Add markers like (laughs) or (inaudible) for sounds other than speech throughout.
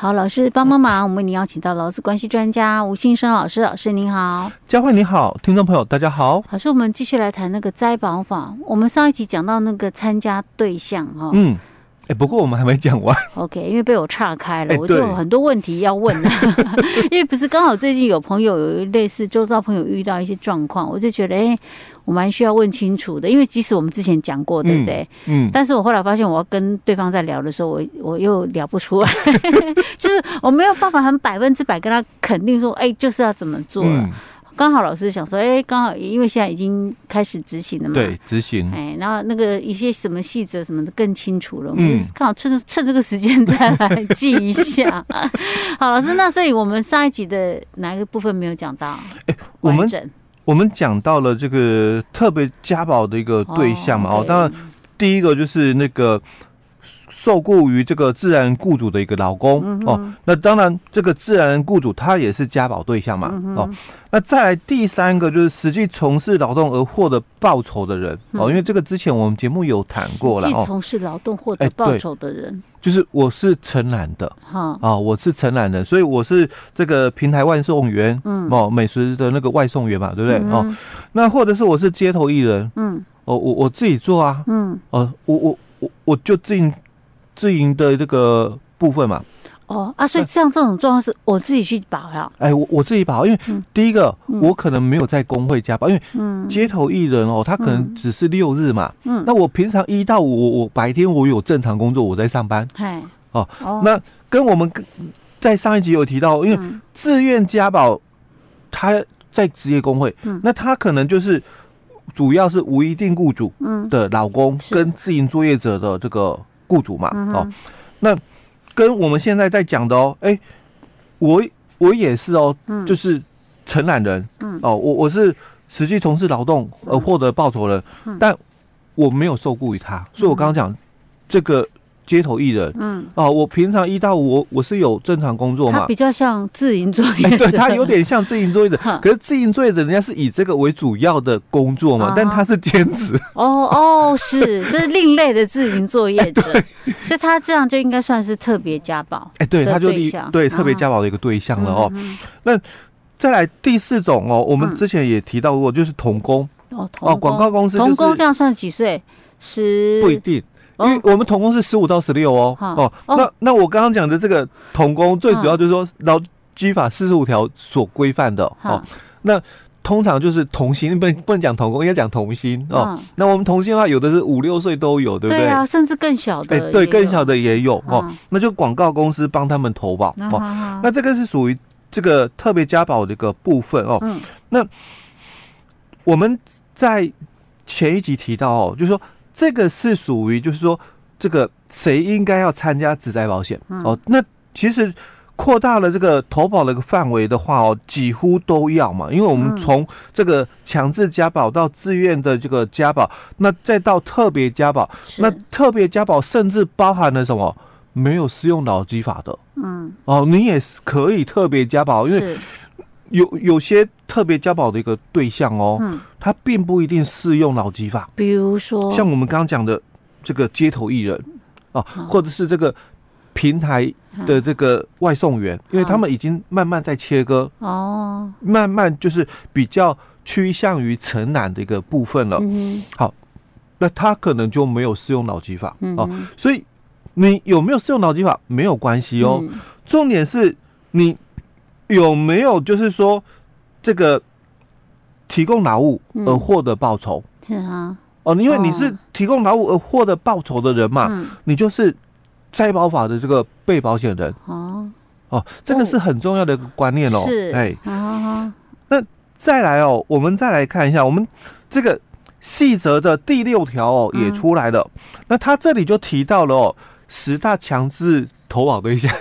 好，老师帮帮忙，我们为您邀请到劳资关系专家吴信生老师，老师您好，佳慧你好，听众朋友大家好。老师，我们继续来谈那个灾保法。我们上一集讲到那个参加对象哈，嗯，哎、欸，不过我们还没讲完。OK，因为被我岔开了，欸、我就有很多问题要问。(laughs) 因为不是刚好最近有朋友有类似周遭朋友遇到一些状况，我就觉得哎。欸我蛮需要问清楚的，因为即使我们之前讲过，对不对？嗯。嗯，但是我后来发现，我要跟对方在聊的时候，我我又聊不出来，(laughs) 就是我没有办法很百分之百跟他肯定说，哎、欸，就是要怎么做了。刚、嗯、好老师想说，哎、欸，刚好因为现在已经开始执行了嘛，对，执行。哎，然后那个一些什么细则什么的更清楚了，我们刚好趁趁这个时间再来记一下。(laughs) 好，老师，那所以我们上一集的哪一个部分没有讲到？哎、欸，我们。我们讲到了这个特别家暴的一个对象嘛，哦，当然第一个就是那个受雇于这个自然雇主的一个劳工哦，那当然这个自然雇主他也是家保对象嘛，哦，那再来第三个就是实际从事劳动而获得报酬的人哦，因为这个之前我们节目有谈过了哦，从事劳动获得报酬的人。就是我是承揽的，哈。啊，我是承揽的，所以我是这个平台外送员，嗯，哦，美食的那个外送员嘛，对不对？嗯、哦，那或者是我是街头艺人，嗯，哦，我我自己做啊，嗯，哦，我我我我就自营自营的这个部分嘛。哦啊，所以像这种状况是我自己去保呀？哎，我我自己保，因为第一个我可能没有在工会加保，因为街头艺人哦，他可能只是六日嘛。嗯，那我平常一到五，我我白天我有正常工作，我在上班。哎，哦，那跟我们在上一集有提到，因为自愿加保，他在职业工会，那他可能就是主要是无一定雇主的老公跟自营作业者的这个雇主嘛。哦，那。跟我们现在在讲的哦，哎，我我也是哦，就是承揽人，哦，我我是实际从事劳动而获得报酬的，但我没有受雇于他，所以我刚刚讲这个。街头艺人，嗯，哦，我平常一到五我我是有正常工作嘛，他比较像自营作业者，(laughs) 欸、对他有点像自营作业者，(laughs) 可是自营作业者人家是以这个为主要的工作嘛，但他是兼职，哦哦，是，这是另类的自营作业者，(laughs) 欸、所以他这样就应该算是特别加保，哎，对，他就对特别加保的一个对象了哦。那再来第四种哦，我们之前也提到过，就是童工。哦，哦，广告公司童工这样算几岁？十不一定。因为我们童工是十五到十六哦，哦，那那我刚刚讲的这个童工，最主要就是说劳基法四十五条所规范的哦。那通常就是童心，不能不能讲童工，应该讲童心哦。那我们童心的话，有的是五六岁都有，对不对？对啊，甚至更小的。哎，对，更小的也有哦。那就广告公司帮他们投保哦。那这个是属于这个特别加保的一个部分哦。那我们在前一集提到哦，就是说。这个是属于，就是说，这个谁应该要参加职灾保险哦？那其实扩大了这个投保的一个范围的话哦，几乎都要嘛，因为我们从这个强制加保到自愿的这个加保，那再到特别加保，那特别加保甚至包含了什么？没有适用劳基法的，嗯，哦，你也是可以特别加保，因为。有有些特别加保的一个对象哦，嗯，它并不一定适用劳基法。比如说，像我们刚刚讲的这个街头艺人啊，或者是这个平台的这个外送员，因为他们已经慢慢在切割哦，慢慢就是比较趋向于承揽的一个部分了。嗯，好，那他可能就没有适用劳基法哦，所以你有没有适用劳基法没有关系哦，重点是你。有没有就是说，这个提供劳务而获得报酬？是啊，哦，因为你是提供劳务而获得报酬的人嘛，你就是灾保法的这个被保险人。哦哦，这个是很重要的一个观念哦。是，哎，好，那再来哦，我们再来看一下，我们这个细则的第六条哦也出来了。那他这里就提到了哦，十大强制投保对象，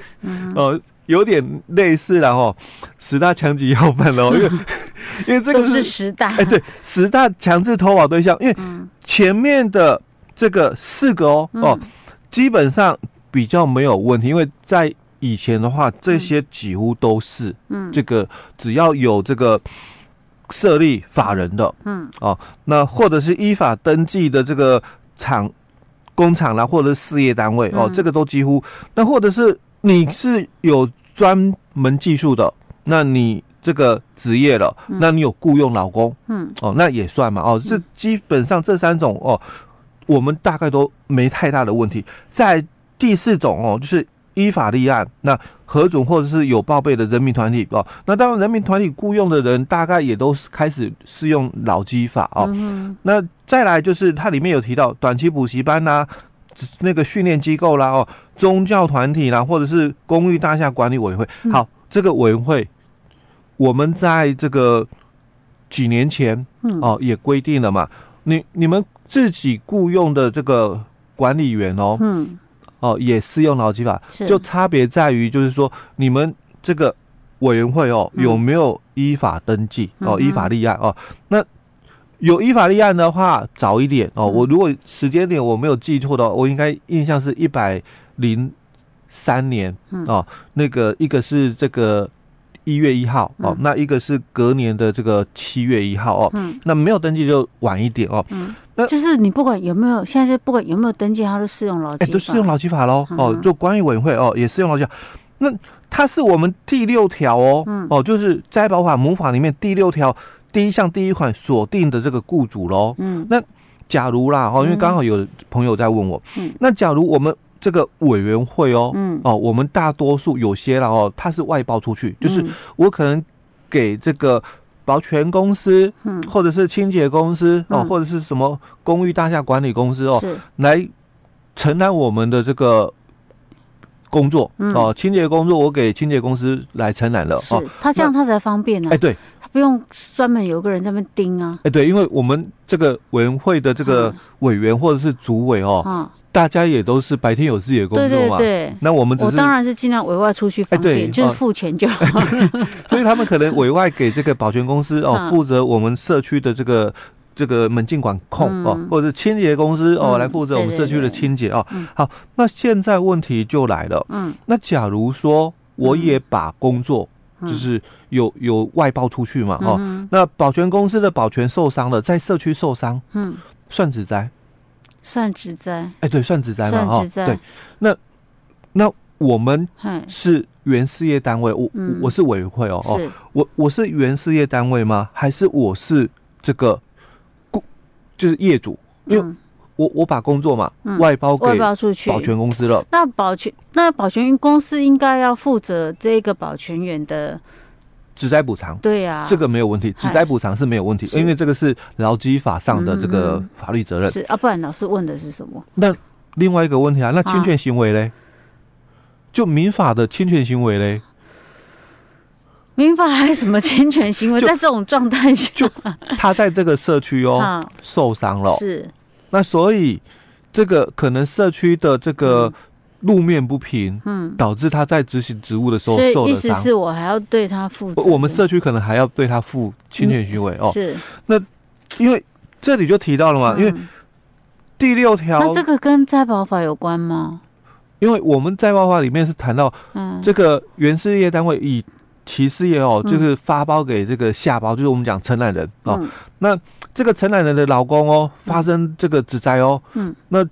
呃。(laughs) 有点类似，然后十大强级要犯哦，(laughs) 因为因为这个是，是十大，哎，对，十大强制投保对象，因为前面的这个四个哦、嗯、哦，基本上比较没有问题，因为在以前的话，这些几乎都是嗯，这个只要有这个设立法人的，嗯，哦，那或者是依法登记的这个厂工厂啦，或者是事业单位哦，这个都几乎，那或者是。你是有专门技术的，那你这个职业了，那你有雇佣老公，嗯，哦，那也算嘛，哦，这基本上这三种哦，我们大概都没太大的问题。在第四种哦，就是依法立案，那核准或者是有报备的人民团体哦，那当然人民团体雇佣的人大概也都是开始适用老基法哦。那再来就是它里面有提到短期补习班呐、啊，那个训练机构啦哦，宗教团体啦，或者是公寓大厦管理委员会。好，这个委员会。我们在这个几年前哦，也规定了嘛，你你们自己雇佣的这个管理员哦，嗯，哦也适用劳基法，就差别在于就是说你们这个委员会哦有没有依法登记？哦，依法立案哦，那有依法立案的话早一点哦，我如果时间点我没有记错的话，我应该印象是一百零三年哦，那个一个是这个。一月一号哦，那一个是隔年的这个七月一号哦，嗯，那没有登记就晚一点哦，嗯，那就是你不管有没有，现在是不管有没有登记，它都适用劳基法，哎，都适用劳基法喽，哦，就管理委员会哦也适用劳基法，那它是我们第六条哦，哦，就是摘保法母法里面第六条第一项第一款锁定的这个雇主喽，嗯，那假如啦哦，因为刚好有朋友在问我，嗯，那假如我们。这个委员会哦，嗯，哦，我们大多数有些了哦，它是外包出去，就是我可能给这个保全公司，嗯，或者是清洁公司哦，或者是什么公寓大厦管理公司哦，来承担我们的这个工作哦，清洁工作我给清洁公司来承担了哦，他这样他才方便呢，哎，对。不用专门有个人在那边盯啊！哎，对，因为我们这个委员会的这个委员或者是主委哦，嗯，大家也都是白天有自己的工作嘛。对对。那我们我当然是尽量委外出去方便，对，就是付钱就好。(laughs) 所以他们可能委外给这个保全公司哦，负责我们社区的这个这个门禁管控哦，或者是清洁公司哦，来负责我们社区的清洁哦。好，那现在问题就来了。嗯。那假如说我也把工作。就是有有外包出去嘛，哦，嗯、那保全公司的保全受伤了，在社区受伤，嗯，算职灾，算职灾，哎、欸，对，算职灾嘛，哦，对，那那我们是原事业单位，我、嗯、我是委员会哦，哦，我我是原事业单位吗？还是我是这个雇，就是业主？因为、嗯我我把工作嘛外包给外包出去保全公司了。那保全那保全公司应该要负责这个保全员的职灾补偿。对呀，这个没有问题，职灾补偿是没有问题，因为这个是劳基法上的这个法律责任。是啊，不然老师问的是什么？那另外一个问题啊，那侵权行为嘞？就民法的侵权行为嘞？民法还有什么侵权行为？(laughs) 在这种状态下，就他在这个社区哦 (laughs) 受伤了，是。那所以，这个可能社区的这个路面不平，嗯，导致他在执行职务的时候受了伤。意思是我还要对他负责。我们社区可能还要对他负侵权行为哦。是。那因为这里就提到了嘛，因为第六条。那这个跟灾保法有关吗？因为我们灾保法里面是谈到，嗯，这个原事业单位以其事业哦，就是发包给这个下包，就是我们讲承揽人哦。那这个承揽人的老公哦，发生这个职灾哦，嗯，那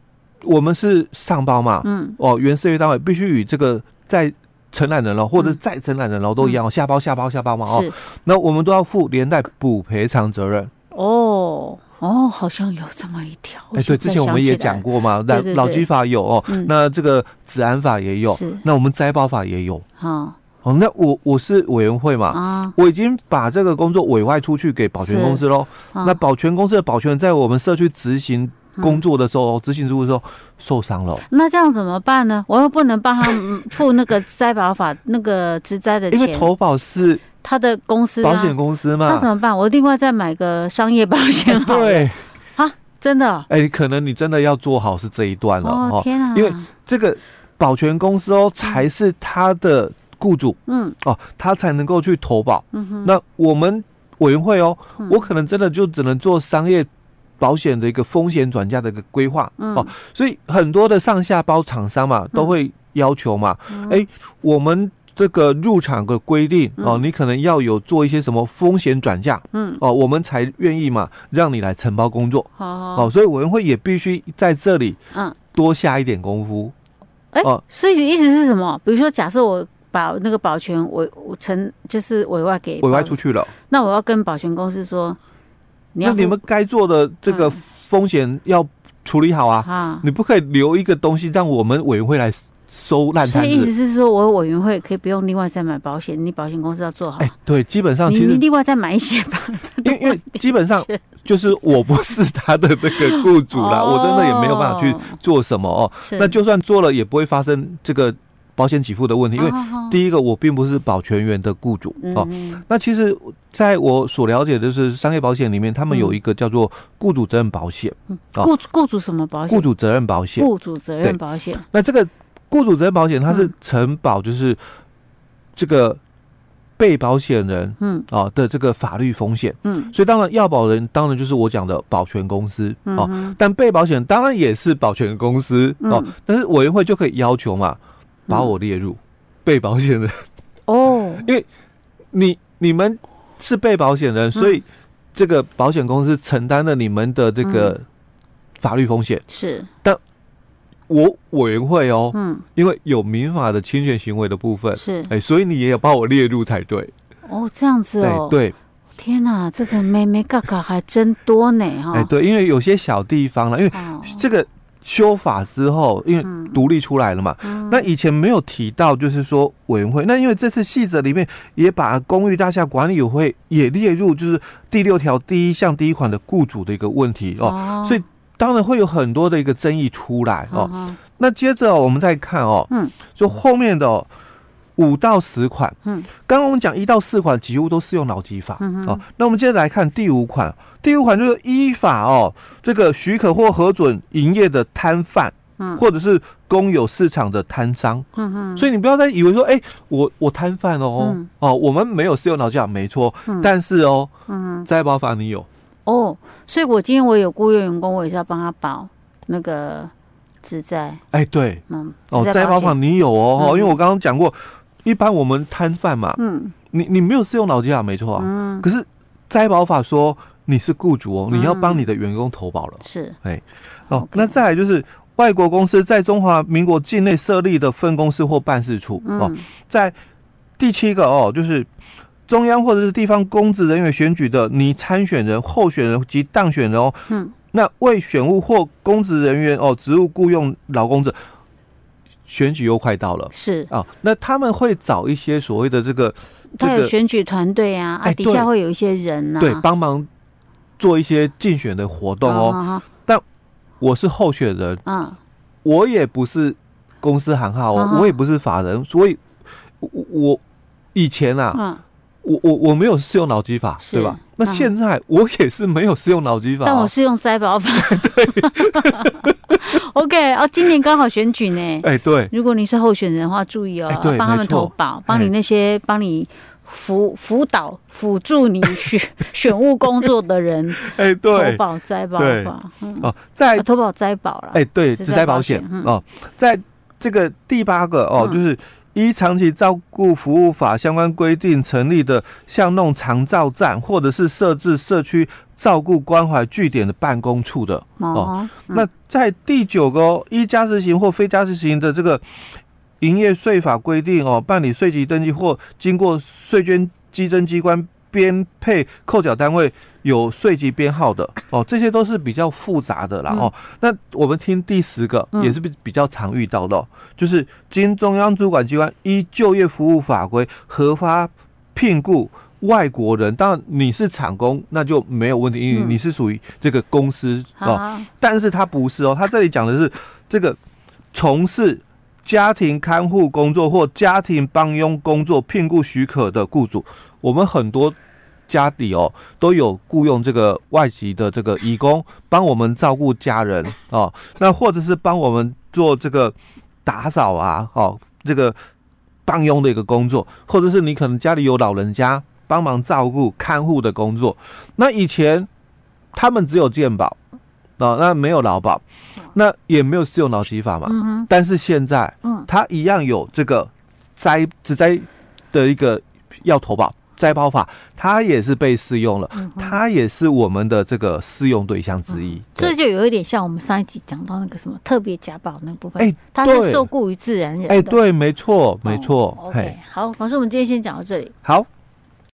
我们是上包嘛，嗯，哦，原事业单位必须与这个在承揽人了，或者是在承揽人喽都一样，下包下包下包嘛，哦，那我们都要负连带补赔偿责任。哦。哦，好像有这么一条，哎，对，之前我们也讲过嘛，老老基法有哦，那这个治安法也有，那我们灾保法也有，好。哦，那我我是委员会嘛，啊，我已经把这个工作委外出去给保全公司喽。啊、那保全公司的保全在我们社区执行工作的时候，执、嗯、行职务的时候受伤了。那这样怎么办呢？我又不能帮他 (laughs) 付那个灾保法那个职灾的钱，因为投保是他的公司保险公司嘛。那怎么办？我另外再买个商业保险。(laughs) 对，啊，真的？哎、欸，可能你真的要做好是这一段了哦。天啊！因为这个保全公司哦，才是他的。雇主，嗯，哦，他才能够去投保。嗯哼，那我们委员会哦，嗯、我可能真的就只能做商业保险的一个风险转嫁的一个规划。嗯、哦，所以很多的上下包厂商嘛，都会要求嘛，哎、嗯欸，我们这个入场的规定哦，你可能要有做一些什么风险转嫁，嗯，哦，我们才愿意嘛，让你来承包工作。好，哦，所以委员会也必须在这里，嗯，多下一点功夫。哎，所以意思是什么？比如说，假设我把那个保全委我承就是委外给委外出去了，那我要跟保全公司说，你要那你们该做的这个风险要处理好啊！啊，你不可以留一个东西让我们委员会来。收烂摊子，所以意思是说，我委员会可以不用另外再买保险，你保险公司要做好。哎、欸，对，基本上其实你另外再买一些吧。(laughs) 因为因为基本上就是我不是他的那个雇主啦，我真的也没有办法去做什么哦。那就算做了，也不会发生这个保险给付的问题，因为第一个我并不是保全员的雇主哦。那其实在我所了解的是商业保险里面，他们有一个叫做雇主责任保险。雇雇主什么保险？雇主责任保险。雇主责任保险。那这个。雇主责任保险，它是承保就是这个被保险人，嗯，啊的这个法律风险，嗯，所以当然要保人当然就是我讲的保全公司，哦，但被保险当然也是保全公司，哦，但是委员会就可以要求嘛，把我列入被保险人，哦，(laughs) 因为你你们是被保险人，所以这个保险公司承担了你们的这个法律风险，是，但。我委员会哦，嗯，因为有民法的侵权行为的部分是，哎，所以你也要把我列入才对。哦，这样子哦，对，天哪，这个妹妹嘎嘎还真多呢哈。哎，对，因为有些小地方了，因为这个修法之后，因为独立出来了嘛，那以前没有提到，就是说委员会，那因为这次细则里面也把公寓大厦管理委员会也列入，就是第六条第一项第一款的雇主的一个问题哦，所以。当然会有很多的一个争议出来哦。那接着我们再看哦，嗯，就后面的五到十款，嗯，刚刚我们讲一到四款几乎都适用劳基法，嗯哼。哦。那我们接着来看第五款，第五款就是依法哦，这个许可或核准营业的摊贩，嗯，或者是公有市场的摊商，嗯哼。所以你不要再以为说，哎，我我摊贩哦，嗯、哦，我们没有适用劳基法，没错，嗯、但是哦，嗯哼，灾保法你有。哦，所以我今天我有雇佣员工，我也是要帮他保那个自在。哎，对，嗯，哦，灾保法你有哦，因为我刚刚讲过，一般我们摊贩嘛，嗯，你你没有适用劳基法，没错啊，嗯，可是灾保法说你是雇主哦，你要帮你的员工投保了，是，哎，哦，那再来就是外国公司在中华民国境内设立的分公司或办事处哦，在第七个哦，就是。中央或者是地方公职人员选举的你参选人、候选人及当选人哦，嗯，那为选务或公职人员哦，职务雇佣劳工者，选举又快到了，是。啊，那他们会找一些所谓的这个，他有选举团队啊，啊，底下会有一些人呐，对，帮忙做一些竞选的活动哦。但我是候选人，嗯，我也不是公司行号哦，我也不是法人，所以我我以前啊，嗯。我我我没有适用脑基法，是对吧？那现在我也是没有适用脑基法，但我是用灾保法。(laughs) 对今年刚好选举呢。哎，对，如果你是候选人的话，注意哦，帮他们投保，帮你那些帮你辅辅导、辅助你 (laughs) 选选务工作的人，哎，对，投保灾保法。哦，在投保灾保了，哎，对，自灾保险哦，在这个第八个哦，就是。依长期照顾服务法相关规定成立的巷弄长照站，或者是设置社区照顾关怀据点的办公处的哦。那在第九个依家事型或非家事型的这个营业税法规定哦，办理税籍登记或经过税捐稽征机关。编配扣缴单位有税籍编号的 (laughs) 哦，这些都是比较复杂的啦哦。那我们听第十个也是比比较常遇到的，就是经中央主管机关依就业服务法规核发聘雇外国人，当然你是厂工那就没有问题，因为你是属于这个公司哦。但是他不是哦，他这里讲的是这个从事家庭看护工作或家庭帮佣工作聘雇许可的雇主。我们很多家里哦都有雇佣这个外籍的这个义工帮我们照顾家人哦，那或者是帮我们做这个打扫啊，哦，这个帮佣的一个工作，或者是你可能家里有老人家帮忙照顾看护的工作。那以前他们只有健保哦，那没有劳保，那也没有适用劳基法嘛。嗯哼。但是现在，嗯，他一样有这个灾只灾的一个要投保。摘包法，它也是被适用了，它也是我们的这个适用对象之一。这就有一点像我们上一集讲到那个什么特别甲保那部分，哎，它是受雇于自然人。哎，对，没错，没错。OK，好，老师，我们今天先讲到这里。好。